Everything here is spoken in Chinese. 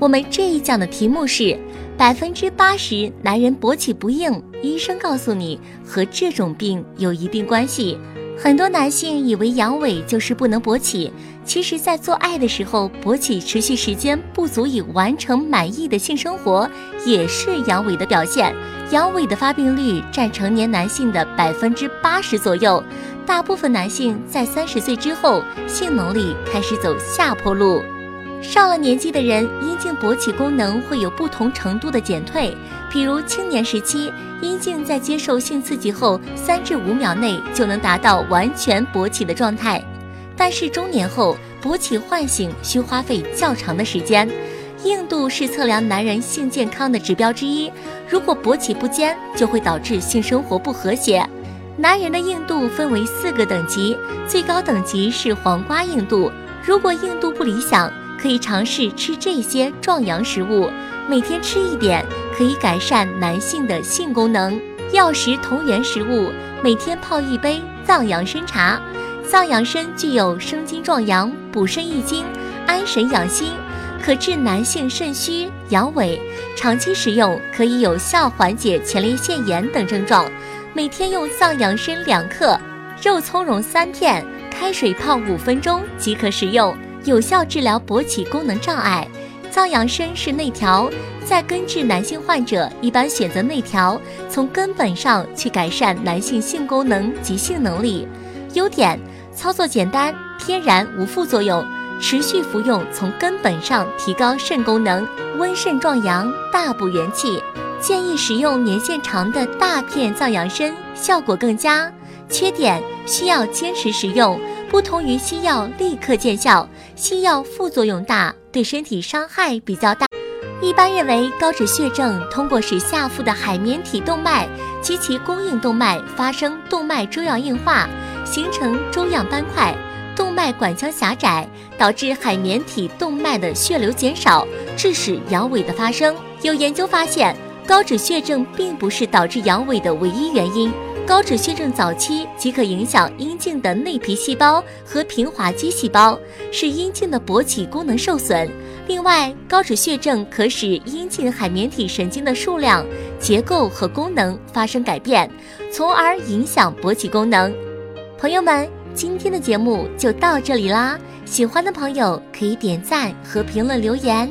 我们这一讲的题目是：百分之八十男人勃起不硬，医生告诉你和这种病有一定关系。很多男性以为阳痿就是不能勃起，其实，在做爱的时候，勃起持续时间不足以完成满意的性生活，也是阳痿的表现。阳痿的发病率占成年男性的百分之八十左右，大部分男性在三十岁之后，性能力开始走下坡路。上了年纪的人，阴茎勃起功能会有不同程度的减退。比如青年时期，阴茎在接受性刺激后，三至五秒内就能达到完全勃起的状态。但是中年后，勃起唤醒需花费较长的时间。硬度是测量男人性健康的指标之一，如果勃起不坚，就会导致性生活不和谐。男人的硬度分为四个等级，最高等级是黄瓜硬度。如果硬度不理想，可以尝试吃这些壮阳食物，每天吃一点，可以改善男性的性功能。药食同源食物，每天泡一杯藏养参茶。藏养参具有生津壮阳、补肾益精、安神养心，可治男性肾虚、阳痿。长期食用可以有效缓解前列腺炎等症状。每天用藏养参两克，肉苁蓉三片，开水泡五分钟即可食用。有效治疗勃起功能障碍，藏养参是内调，在根治男性患者一般选择内调，从根本上去改善男性性功能及性能力。优点：操作简单，天然无副作用，持续服用从根本上提高肾功能，温肾壮阳，大补元气。建议使用年限长的大片藏养参，效果更佳。缺点：需要坚持食用。不同于西药立刻见效，西药副作用大，对身体伤害比较大。一般认为，高脂血症通过使下腹的海绵体动脉及其供应动脉发生动脉粥样硬化，形成粥样斑块，动脉管腔狭窄，导致海绵体动脉的血流减少，致使阳痿的发生。有研究发现，高脂血症并不是导致阳痿的唯一原因。高脂血症早期即可影响阴茎的内皮细胞和平滑肌细胞，使阴茎的勃起功能受损。另外，高脂血症可使阴茎海绵体神经的数量、结构和功能发生改变，从而影响勃起功能。朋友们，今天的节目就到这里啦！喜欢的朋友可以点赞和评论留言。